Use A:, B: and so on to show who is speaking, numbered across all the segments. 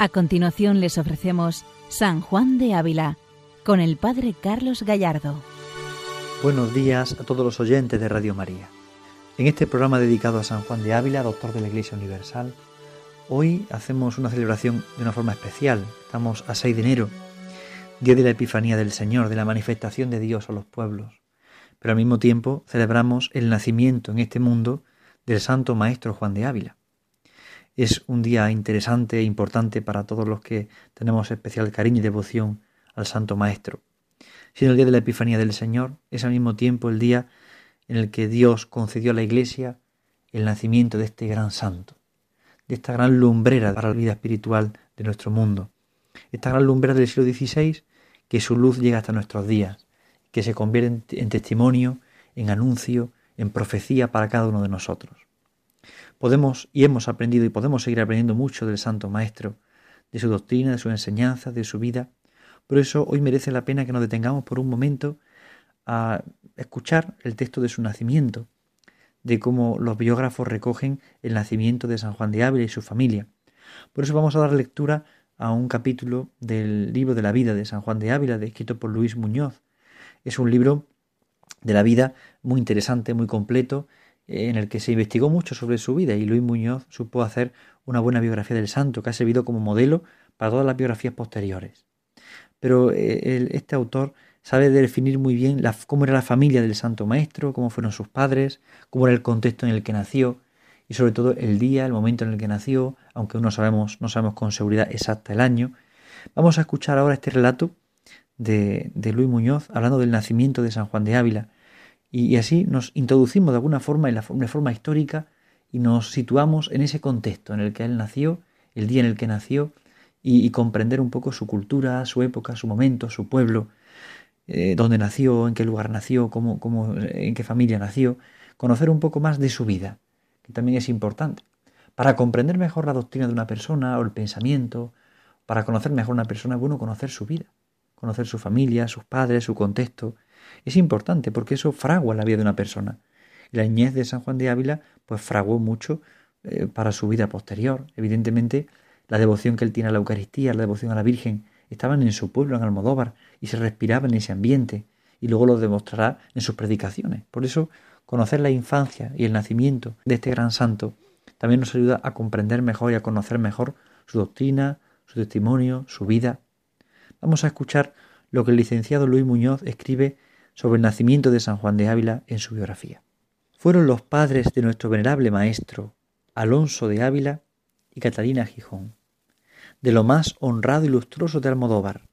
A: A continuación les ofrecemos San Juan de Ávila con el Padre Carlos Gallardo.
B: Buenos días a todos los oyentes de Radio María. En este programa dedicado a San Juan de Ávila, doctor de la Iglesia Universal, hoy hacemos una celebración de una forma especial. Estamos a 6 de enero, día de la Epifanía del Señor, de la manifestación de Dios a los pueblos. Pero al mismo tiempo celebramos el nacimiento en este mundo del Santo Maestro Juan de Ávila es un día interesante e importante para todos los que tenemos especial cariño y devoción al Santo Maestro. Siendo el día de la Epifanía del Señor, es al mismo tiempo el día en el que Dios concedió a la Iglesia el nacimiento de este gran santo, de esta gran lumbrera para la vida espiritual de nuestro mundo, esta gran lumbrera del siglo XVI que su luz llega hasta nuestros días, que se convierte en testimonio, en anuncio, en profecía para cada uno de nosotros. Podemos y hemos aprendido y podemos seguir aprendiendo mucho del Santo Maestro, de su doctrina, de su enseñanza, de su vida. Por eso hoy merece la pena que nos detengamos por un momento a escuchar el texto de su nacimiento, de cómo los biógrafos recogen el nacimiento de San Juan de Ávila y su familia. Por eso vamos a dar lectura a un capítulo del libro de la vida de San Juan de Ávila, escrito por Luis Muñoz. Es un libro de la vida muy interesante, muy completo, en el que se investigó mucho sobre su vida y Luis Muñoz supo hacer una buena biografía del santo que ha servido como modelo para todas las biografías posteriores. Pero eh, este autor sabe definir muy bien cómo era la familia del santo maestro, cómo fueron sus padres, cómo era el contexto en el que nació y sobre todo el día, el momento en el que nació, aunque no sabemos, no sabemos con seguridad exacta el año. Vamos a escuchar ahora este relato de, de Luis Muñoz hablando del nacimiento de San Juan de Ávila, y, así nos introducimos de alguna forma en la forma histórica y nos situamos en ese contexto en el que él nació, el día en el que nació, y, comprender un poco su cultura, su época, su momento, su pueblo, eh, dónde nació, en qué lugar nació, cómo, cómo, en qué familia nació, conocer un poco más de su vida, que también es importante. Para comprender mejor la doctrina de una persona o el pensamiento, para conocer mejor una persona es bueno conocer su vida, conocer su familia, sus padres, su contexto, es importante porque eso fragua la vida de una persona. la niñez de San Juan de Ávila pues fraguó mucho eh, para su vida posterior. Evidentemente, la devoción que él tiene a la Eucaristía, la devoción a la Virgen, estaban en su pueblo, en Almodóvar, y se respiraba en ese ambiente, y luego lo demostrará en sus predicaciones. Por eso, conocer la infancia y el nacimiento de este gran santo también nos ayuda a comprender mejor y a conocer mejor su doctrina, su testimonio, su vida. Vamos a escuchar lo que el licenciado Luis Muñoz escribe sobre el nacimiento de San Juan de Ávila en su biografía. Fueron los padres de nuestro venerable maestro, Alonso de Ávila y Catalina Gijón, de lo más honrado y lustroso de Almodóvar,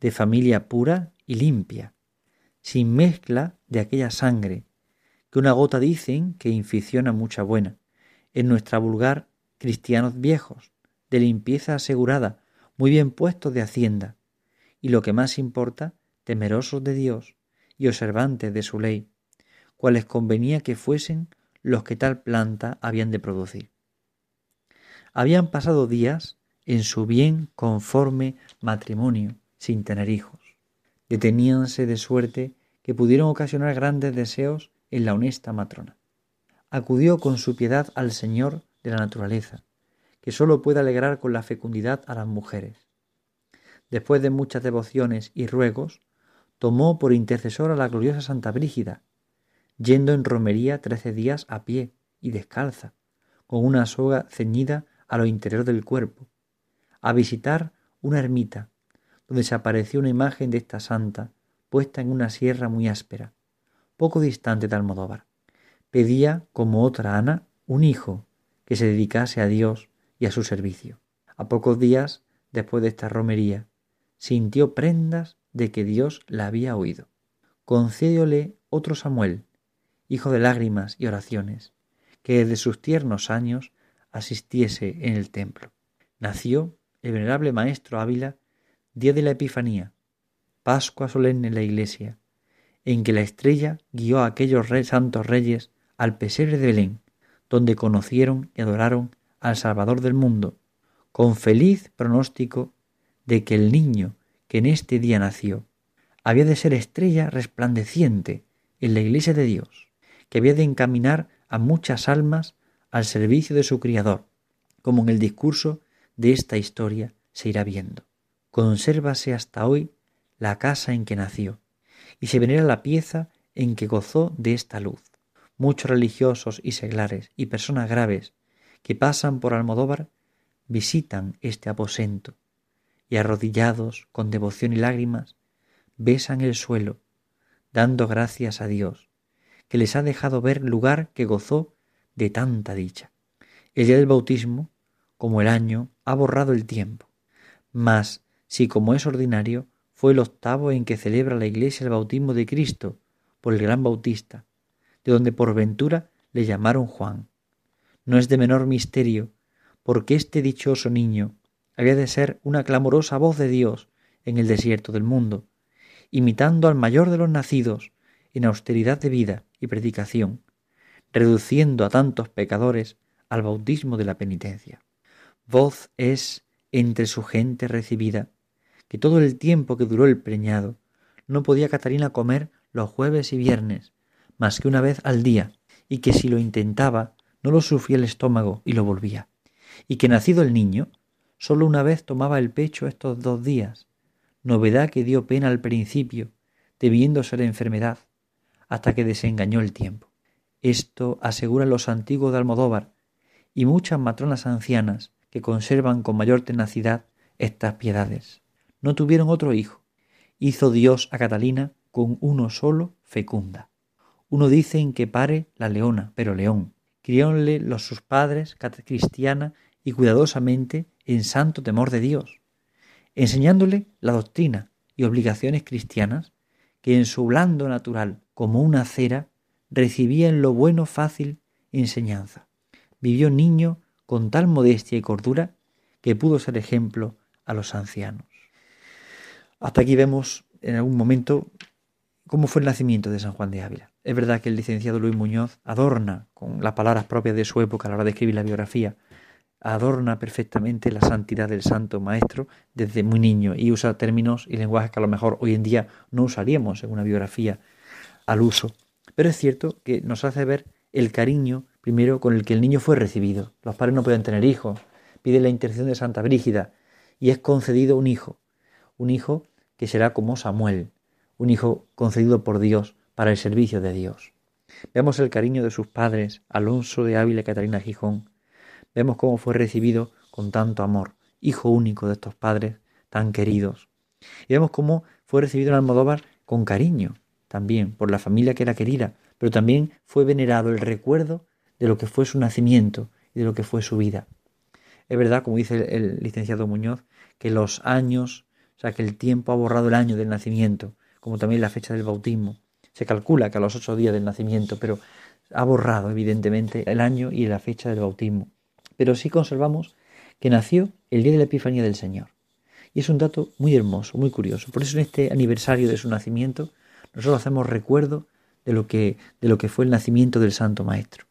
B: de familia pura y limpia, sin mezcla de aquella sangre, que una gota dicen que inficiona mucha buena, en nuestra vulgar cristianos viejos, de limpieza asegurada, muy bien puestos de hacienda, y lo que más importa, temerosos de Dios, y observantes de su ley, cuales convenía que fuesen los que tal planta habían de producir. Habían pasado días en su bien conforme matrimonio, sin tener hijos. Deteníanse de suerte que pudieron ocasionar grandes deseos en la honesta matrona. Acudió con su piedad al Señor de la naturaleza, que sólo puede alegrar con la fecundidad a las mujeres. Después de muchas devociones y ruegos, tomó por intercesora a la gloriosa Santa Brígida, yendo en romería trece días a pie y descalza, con una soga ceñida a lo interior del cuerpo, a visitar una ermita, donde se apareció una imagen de esta santa, puesta en una sierra muy áspera, poco distante de Almodóvar. Pedía, como otra Ana, un hijo que se dedicase a Dios y a su servicio. A pocos días después de esta romería, sintió prendas de que Dios la había oído. Concédiole otro Samuel, hijo de lágrimas y oraciones, que desde sus tiernos años asistiese en el templo. Nació el venerable maestro Ávila día de la Epifanía, Pascua solemne en la iglesia, en que la estrella guió a aquellos santos reyes al pesebre de Belén, donde conocieron y adoraron al Salvador del mundo, con feliz pronóstico de que el niño que en este día nació, había de ser estrella resplandeciente en la iglesia de Dios, que había de encaminar a muchas almas al servicio de su Criador, como en el discurso de esta historia se irá viendo. Consérvase hasta hoy la casa en que nació, y se venera la pieza en que gozó de esta luz. Muchos religiosos y seglares y personas graves que pasan por Almodóvar visitan este aposento y arrodillados con devoción y lágrimas besan el suelo, dando gracias a Dios, que les ha dejado ver lugar que gozó de tanta dicha. El día del bautismo, como el año, ha borrado el tiempo. Mas, si como es ordinario, fue el octavo en que celebra la Iglesia el bautismo de Cristo por el gran Bautista, de donde por ventura le llamaron Juan. No es de menor misterio, porque este dichoso niño había de ser una clamorosa voz de Dios en el desierto del mundo, imitando al mayor de los nacidos en austeridad de vida y predicación, reduciendo a tantos pecadores al bautismo de la penitencia. Voz es entre su gente recibida, que todo el tiempo que duró el preñado no podía Catalina comer los jueves y viernes, más que una vez al día, y que si lo intentaba no lo sufría el estómago y lo volvía, y que nacido el niño, sólo una vez tomaba el pecho estos dos días, novedad que dio pena al principio, debiéndose la enfermedad, hasta que desengañó el tiempo. Esto aseguran los antiguos de Almodóvar y muchas matronas ancianas que conservan con mayor tenacidad estas piedades. No tuvieron otro hijo. Hizo Dios a Catalina con uno solo fecunda. Uno dice en que pare la leona, pero león. Criónle los sus padres cristiana y cuidadosamente en santo temor de Dios, enseñándole la doctrina y obligaciones cristianas que en su blando natural, como una cera, recibía en lo bueno fácil enseñanza. Vivió niño con tal modestia y cordura que pudo ser ejemplo a los ancianos. Hasta aquí vemos en algún momento cómo fue el nacimiento de San Juan de Ávila. Es verdad que el licenciado Luis Muñoz adorna con las palabras propias de su época a la hora de escribir la biografía, adorna perfectamente la santidad del santo maestro desde muy niño y usa términos y lenguajes que a lo mejor hoy en día no usaríamos en una biografía al uso. Pero es cierto que nos hace ver el cariño primero con el que el niño fue recibido. Los padres no pueden tener hijos, pide la intercesión de Santa Brígida y es concedido un hijo, un hijo que será como Samuel, un hijo concedido por Dios para el servicio de Dios. Vemos el cariño de sus padres, Alonso de Ávila y Catalina Gijón. Vemos cómo fue recibido con tanto amor, hijo único de estos padres tan queridos. Y vemos cómo fue recibido en Almodóvar con cariño, también por la familia que era querida, pero también fue venerado el recuerdo de lo que fue su nacimiento y de lo que fue su vida. Es verdad, como dice el, licenciado Muñoz, que los años, o sea, que el tiempo ha borrado el año del nacimiento, como también la fecha del bautismo. Se calcula que a los ocho días del nacimiento, pero ha borrado evidentemente el año y la fecha del bautismo. Pero sí conservamos que nació el día de la Epifanía del Señor. Y es un dato muy hermoso, muy curioso. Por eso en este aniversario de su nacimiento nosotros hacemos recuerdo de lo que, de lo que fue el nacimiento del Santo Maestro.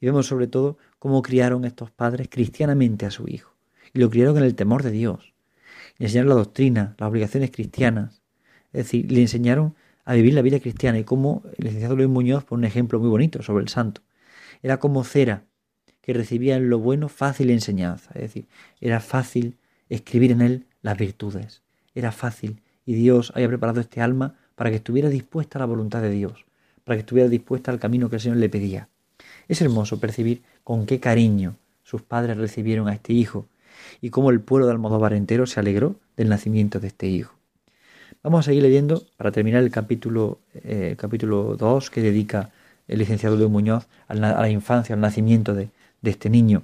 B: Y vemos sobre todo cómo criaron estos padres cristianamente a su hijo. Y lo criaron en el temor de Dios. Le enseñaron la doctrina, las obligaciones cristianas, es decir, le enseñaron a vivir la vida cristiana y como el licenciado Luis Muñoz pone un ejemplo muy bonito sobre el santo. Era como cera que recibía en lo bueno fácil enseñanza, es decir, era fácil escribir en él las virtudes, era fácil y Dios había preparado este alma para que estuviera dispuesta a la voluntad de Dios, para que estuviera dispuesta al camino que el Señor le pedía. Es hermoso percibir con qué cariño sus padres recibieron a este hijo y cómo el pueblo de Almodóvar entero se alegró del nacimiento de este hijo. Vamos a seguir leyendo para terminar el capítulo, eh, capítulo 2 que dedica el licenciado Luis Muñoz a la, infancia, al nacimiento de, de este niño.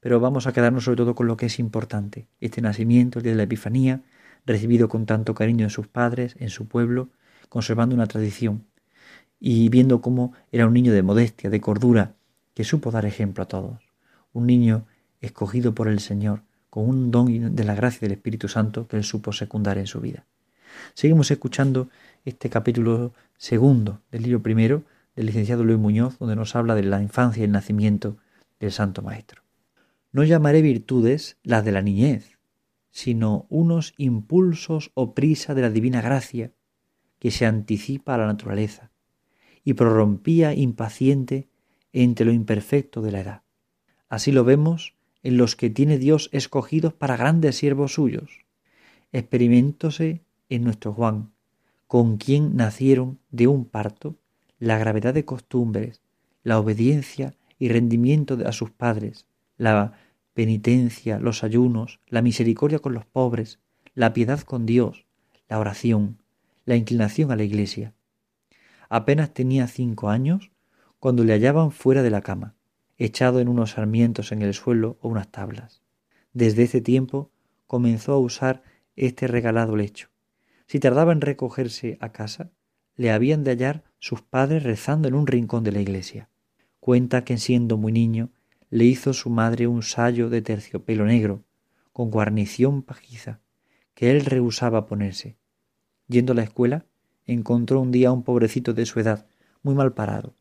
B: Pero vamos a quedarnos sobre todo con lo que es importante, este nacimiento, el día de la Epifanía, recibido con tanto cariño en sus padres, en su pueblo, conservando una tradición y viendo cómo era un niño de modestia, de cordura, que supo dar ejemplo a todos. Un niño escogido por el Señor, con un don de la gracia del Espíritu Santo que él supo secundar en su vida. Seguimos escuchando este capítulo segundo del libro primero del licenciado Luis Muñoz, donde nos habla de la infancia y el nacimiento del Santo Maestro. No llamaré virtudes las de la niñez, sino unos impulsos o prisa de la divina gracia que se anticipa a la naturaleza y prorrompía impaciente entre lo imperfecto de la edad. Así lo vemos en los que tiene Dios escogidos para grandes siervos suyos. Experimentóse en nuestro Juan, con quien nacieron de un parto la gravedad de costumbres, la obediencia y rendimiento a sus padres, la penitencia, los ayunos, la misericordia con los pobres, la piedad con Dios, la oración, la inclinación a la iglesia. Apenas tenía cinco años cuando le hallaban fuera de la cama, echado en unos sarmientos en el suelo o unas tablas. Desde ese tiempo comenzó a usar este regalado lecho. Si tardaba en recogerse a casa, le habían de hallar sus padres rezando en un rincón de la iglesia. Cuenta que siendo muy niño le hizo su madre un sayo de terciopelo negro, con guarnición pajiza, que él rehusaba ponerse. Yendo a la escuela, encontró un día a un pobrecito de su edad, muy mal parado.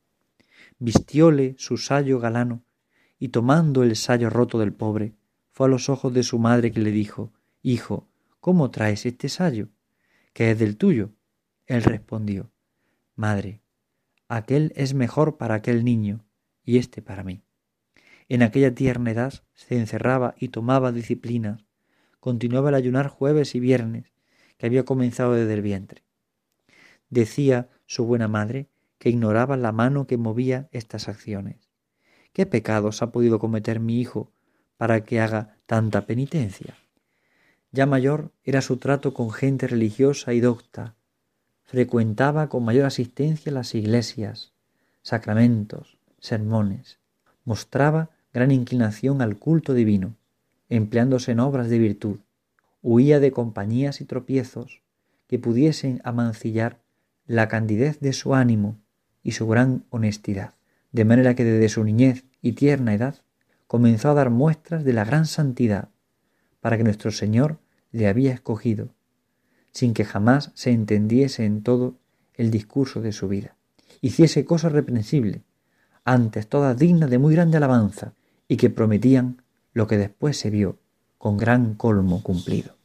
B: Vistióle su sayo galano, y tomando el sayo roto del pobre, fue a los ojos de su madre que le dijo Hijo, ¿cómo traes este sayo? que es del tuyo. Él respondió Madre, aquel es mejor para aquel niño y éste para mí. En aquella tierna edad se encerraba y tomaba disciplinas, continuaba el ayunar jueves y viernes, que había comenzado desde el vientre. Decía su buena madre que ignoraba la mano que movía estas acciones. ¿Qué pecados ha podido cometer mi hijo para que haga tanta penitencia? Ya mayor era su trato con gente religiosa y docta. Frecuentaba con mayor asistencia las iglesias, sacramentos, sermones. Mostraba gran inclinación al culto divino, empleándose en obras de virtud. Huía de compañías y tropiezos que pudiesen amancillar la candidez de su ánimo y su gran honestidad. De manera que desde su niñez y tierna edad comenzó a dar muestras de la gran santidad, para que nuestro Señor le había escogido, sin que jamás se entendiese en todo el discurso de su vida. Hiciese cosas reprensibles, antes todas dignas de muy grande alabanza, y que prometían lo que después se vio con gran colmo cumplido.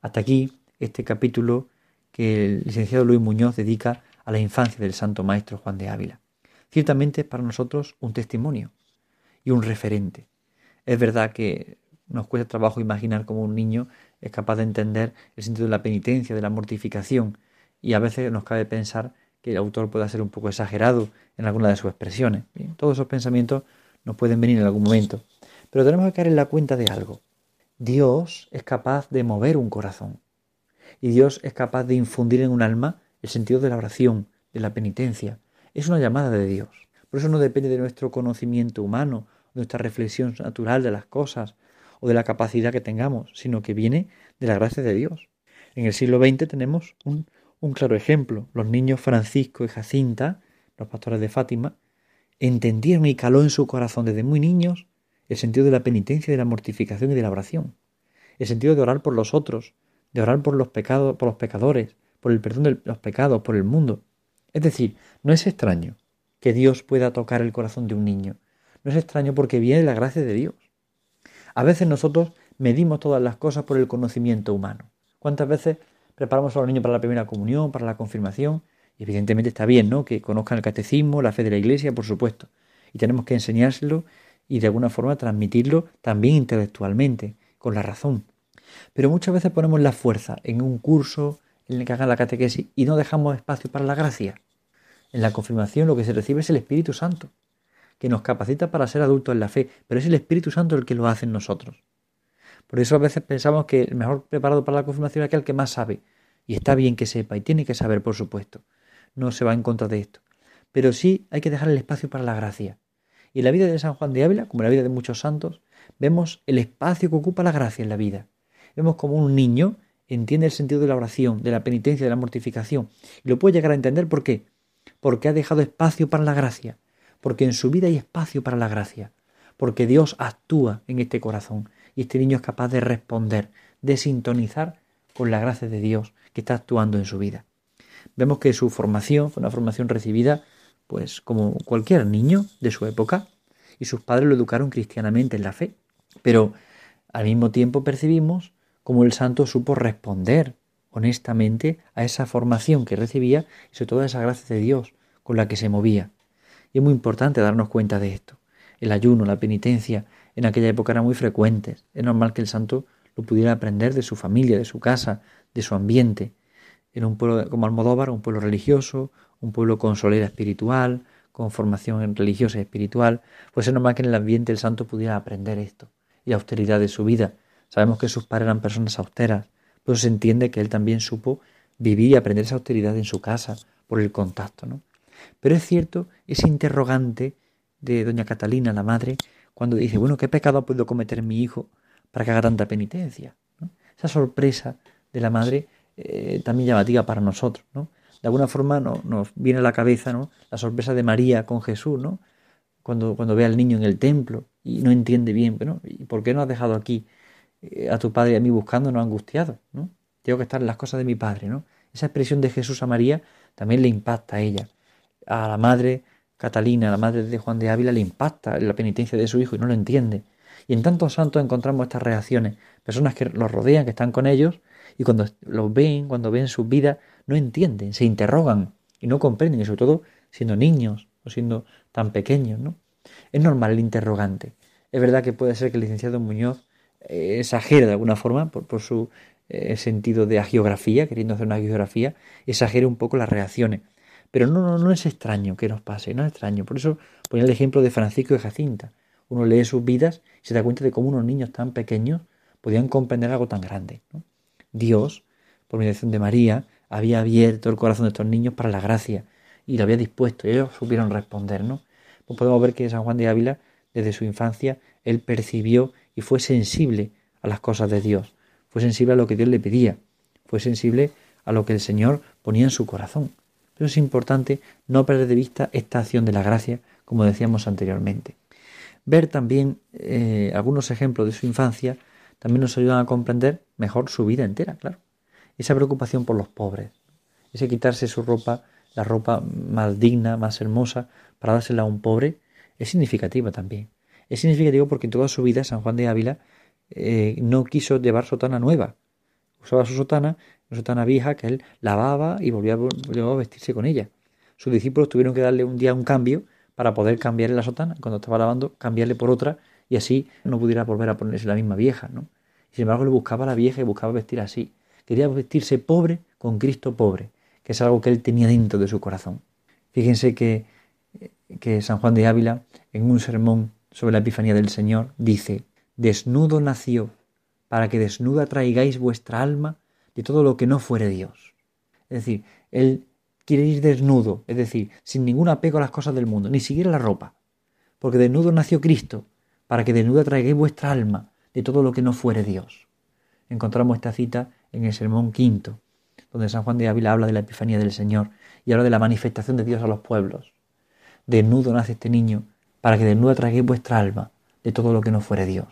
B: Hasta aquí este capítulo que el licenciado Luis Muñoz dedica a la infancia del Santo Maestro Juan de Ávila. Ciertamente es para nosotros un testimonio y un referente. Es verdad que nos cuesta trabajo imaginar cómo un niño es capaz de entender el sentido de la penitencia, de la mortificación, y a veces nos cabe pensar que el autor pueda ser un poco exagerado en alguna de sus expresiones. todos esos pensamientos nos pueden venir en algún momento, pero tenemos que caer en la cuenta de algo. Dios es capaz de mover un corazón y Dios es capaz de infundir en un alma el sentido de la oración, de la penitencia. Es una llamada de Dios. Por eso no depende de nuestro conocimiento humano, nuestra reflexión natural de las cosas, o de la capacidad que tengamos, sino que viene de la gracia de Dios. En el siglo XX tenemos un, un claro ejemplo. Los niños Francisco y Jacinta, los pastores de Fátima, entendieron y caló en su corazón desde muy niños el sentido de la penitencia, de la mortificación y de la oración. El sentido de orar por los otros, de orar por los pecados, por los pecadores, por el perdón de los pecados, por el mundo. Es decir, no es extraño que Dios pueda tocar el corazón de un niño. No es extraño porque viene la gracia de Dios. A veces nosotros medimos todas las cosas por el conocimiento humano. ¿Cuántas veces preparamos a los niños para la primera comunión, para la confirmación? Y evidentemente está bien, ¿no? Que conozcan el catecismo, la fe de la iglesia, por supuesto. Y tenemos que enseñárselo y de alguna forma transmitirlo también intelectualmente, con la razón. Pero muchas veces ponemos la fuerza en un curso en el que hagan la catequesis y no dejamos espacio para la gracia. En la confirmación lo que se recibe es el Espíritu Santo que nos capacita para ser adultos en la fe, pero es el Espíritu Santo el que lo hace en nosotros. Por eso a veces pensamos que el mejor preparado para la confirmación es aquel que más sabe. Y está bien que sepa, y tiene que saber, por supuesto. No se va en contra de esto. Pero sí hay que dejar el espacio para la gracia. Y en la vida de San Juan de Ávila, como en la vida de muchos santos, vemos el espacio que ocupa la gracia en la vida. Vemos como un niño entiende el sentido de la oración, de la penitencia, de la mortificación. Y lo puede llegar a entender ¿por qué? Porque ha dejado espacio para la gracia porque en su vida hay espacio para la gracia, porque Dios actúa en este corazón y este niño es capaz de responder, de sintonizar con la gracia de Dios que está actuando en su vida. Vemos que su formación fue una formación recibida pues como cualquier niño de su época y sus padres lo educaron cristianamente en la fe, pero al mismo tiempo percibimos cómo el santo supo responder honestamente a esa formación que recibía y sobre todo a esa gracia de Dios con la que se movía. Y es muy importante darnos cuenta de esto. El ayuno, la penitencia, en aquella época eran muy frecuentes. Es normal que el santo lo pudiera aprender de su familia, de su casa, de su ambiente. Era un pueblo como Almodóvar, un pueblo religioso, un pueblo con solera espiritual, con formación religiosa y espiritual, pues es normal que en el ambiente el santo pudiera aprender esto y la austeridad de su vida. Sabemos que sus padres eran personas austeras, pero se entiende que él también supo vivir y aprender esa austeridad en su casa por el contacto, ¿no? Pero es cierto ese interrogante de doña Catalina, la madre, cuando dice, bueno, ¿qué pecado ha podido cometer mi hijo para que haga tanta penitencia? Esa sorpresa de la madre eh, también llamativa para nosotros, ¿no? De alguna forma nos viene a la cabeza ¿no? la sorpresa de María con Jesús, ¿no? Cuando, cuando ve al niño en el templo y no entiende bien, ¿no? ¿y por qué no has dejado aquí eh, a tu padre y a mí buscando, no angustiado? ¿no? Tengo que estar en las cosas de mi padre, ¿no? Esa expresión de Jesús a María también le impacta a ella. A la madre Catalina, la madre de Juan de Ávila, le impacta la penitencia de su hijo y no lo entiende. Y en tantos santos encontramos estas reacciones, personas que los rodean, que están con ellos, y cuando los ven, cuando ven sus vidas, no entienden, se interrogan y no comprenden, y sobre todo siendo niños o siendo tan pequeños, ¿no? Es normal el interrogante. Es verdad que puede ser que el licenciado Muñoz eh, exagere de alguna forma por, por su eh, sentido de agiografía, queriendo hacer una agiografía, exagere un poco las reacciones. Pero no, no, no es extraño que nos pase, no es extraño. Por eso ponía el ejemplo de Francisco y Jacinta. Uno lee sus vidas y se da cuenta de cómo unos niños tan pequeños podían comprender algo tan grande. Dios, por mediación de María, había abierto el corazón de estos niños para la gracia y lo había dispuesto y ellos supieron responder. ¿no? Pues podemos ver que San Juan de Ávila, desde su infancia, él percibió y fue sensible a las cosas de Dios, fue sensible a lo que Dios le pedía, fue sensible a lo que el Señor ponía en su corazón. Es importante no perder de vista esta acción de la gracia, como decíamos anteriormente. Ver también eh, algunos ejemplos de su infancia también nos ayudan a comprender mejor su vida entera, claro. Esa preocupación por los pobres, ese quitarse su ropa, la ropa más digna, más hermosa, para dársela a un pobre, es significativa también. Es significativo porque en toda su vida San Juan de Ávila eh, no quiso llevar sotana nueva. Usaba su sotana una sotana vieja que él lavaba y volvía, a vestirse con ella. Sus discípulos tuvieron que darle un día un cambio para poder cambiarle la sotana, cuando estaba lavando, cambiarle por otra y así no pudiera volver a ponerse la misma vieja, ¿no? sin embargo le buscaba la vieja y buscaba vestir así. Quería vestirse pobre con Cristo pobre, que es algo que él tenía dentro de su corazón. Fíjense que, que San Juan de Ávila, en un sermón sobre la Epifanía del Señor, dice, Desnudo nació, para que desnuda traigáis vuestra alma de todo lo que no fuere Dios. Es decir, Él quiere ir desnudo, es decir, sin ningún apego a las cosas del mundo, ni siquiera la ropa, porque desnudo nació Cristo, para que desnuda traigáis vuestra alma de todo lo que no fuere Dios. Encontramos esta cita en el Sermón quinto, donde San Juan de Ávila habla de la Epifanía del Señor y habla de la manifestación de Dios a los pueblos. Desnudo nace este niño, para que desnuda traigáis vuestra alma de todo lo que no fuere Dios.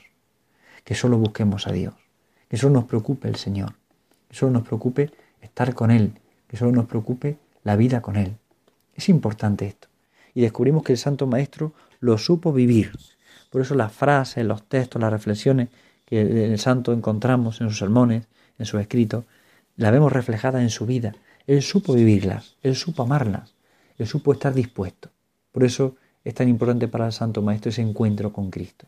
B: Que solo busquemos a Dios, que solo nos preocupe el Señor que solo nos preocupe estar con Él, que solo nos preocupe la vida con Él. Es importante esto. Y descubrimos que el Santo Maestro lo supo vivir. Por eso las frases, los textos, las reflexiones que el Santo encontramos en sus sermones, en sus escritos, las vemos reflejadas en su vida. Él supo vivirlas, él supo amarlas, él supo estar dispuesto. Por eso es tan importante para el Santo Maestro ese encuentro con Cristo,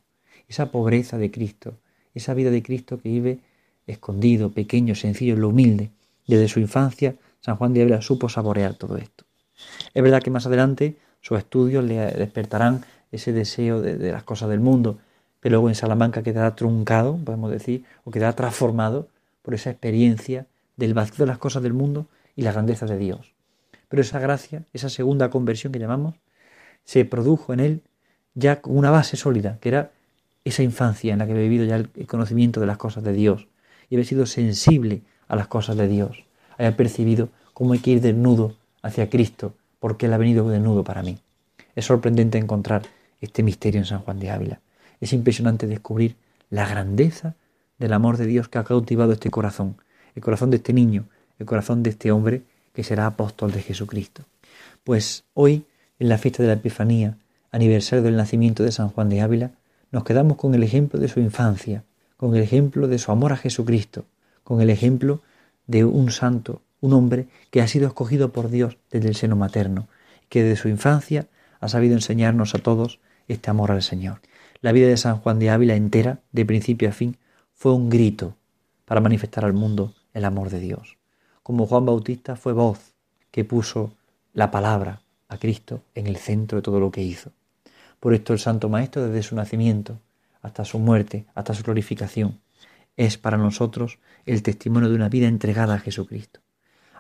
B: esa pobreza de Cristo, esa vida de Cristo que vive escondido, pequeño, sencillo, lo humilde. Desde su infancia, San Juan de Ávila supo saborear todo esto. Es verdad que más adelante sus estudios le despertarán ese deseo de, las cosas del mundo, pero luego en Salamanca quedará truncado, podemos decir, o quedará transformado por esa experiencia del vacío de las cosas del mundo y la grandeza de Dios. Pero esa gracia, esa segunda conversión que llamamos, se produjo en él ya con una base sólida, que era esa infancia en la que había vivido ya el conocimiento de las cosas de Dios, y haber sido sensible a las cosas de Dios, haya percibido cómo hay que ir desnudo hacia Cristo, porque Él ha venido desnudo para mí. Es sorprendente encontrar este misterio en San Juan de Ávila. Es impresionante descubrir la grandeza del amor de Dios que ha cautivado este corazón, el corazón de este niño, el corazón de este hombre que será apóstol de Jesucristo. Pues hoy, en la fiesta de la Epifanía, aniversario del nacimiento de San Juan de Ávila, nos quedamos con el ejemplo de su infancia, con el ejemplo de su amor a Jesucristo, con el ejemplo de un santo, un hombre que ha sido escogido por Dios desde el seno materno, que desde su infancia ha sabido enseñarnos a todos este amor al Señor. La vida de San Juan de Ávila entera, de principio a fin, fue un grito para manifestar al mundo el amor de Dios. Como Juan Bautista fue voz que puso la palabra a Cristo en el centro de todo lo que hizo. Por esto el Santo Maestro desde su nacimiento hasta su muerte, hasta su glorificación, es para nosotros el testimonio de una vida entregada a Jesucristo.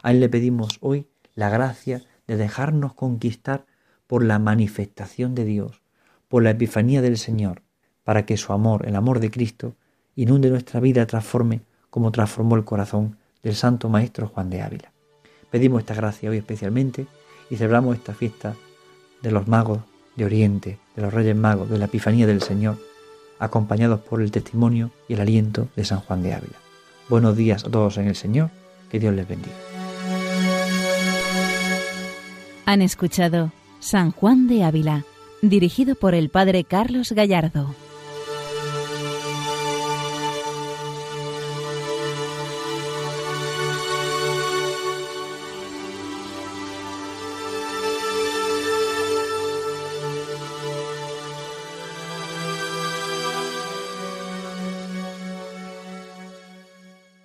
B: A Él le pedimos hoy la gracia de dejarnos conquistar por la manifestación de Dios, por la epifanía del Señor, para que su amor, el amor de Cristo, inunde nuestra vida, transforme como transformó el corazón del Santo Maestro Juan de Ávila. Pedimos esta gracia hoy especialmente y celebramos esta fiesta de los magos de Oriente, de los Reyes Magos, de la Epifanía del Señor, acompañados por el testimonio y el aliento de San Juan de Ávila. Buenos días a todos en el Señor, que Dios les bendiga.
A: Han escuchado San Juan de Ávila, dirigido por el Padre Carlos Gallardo.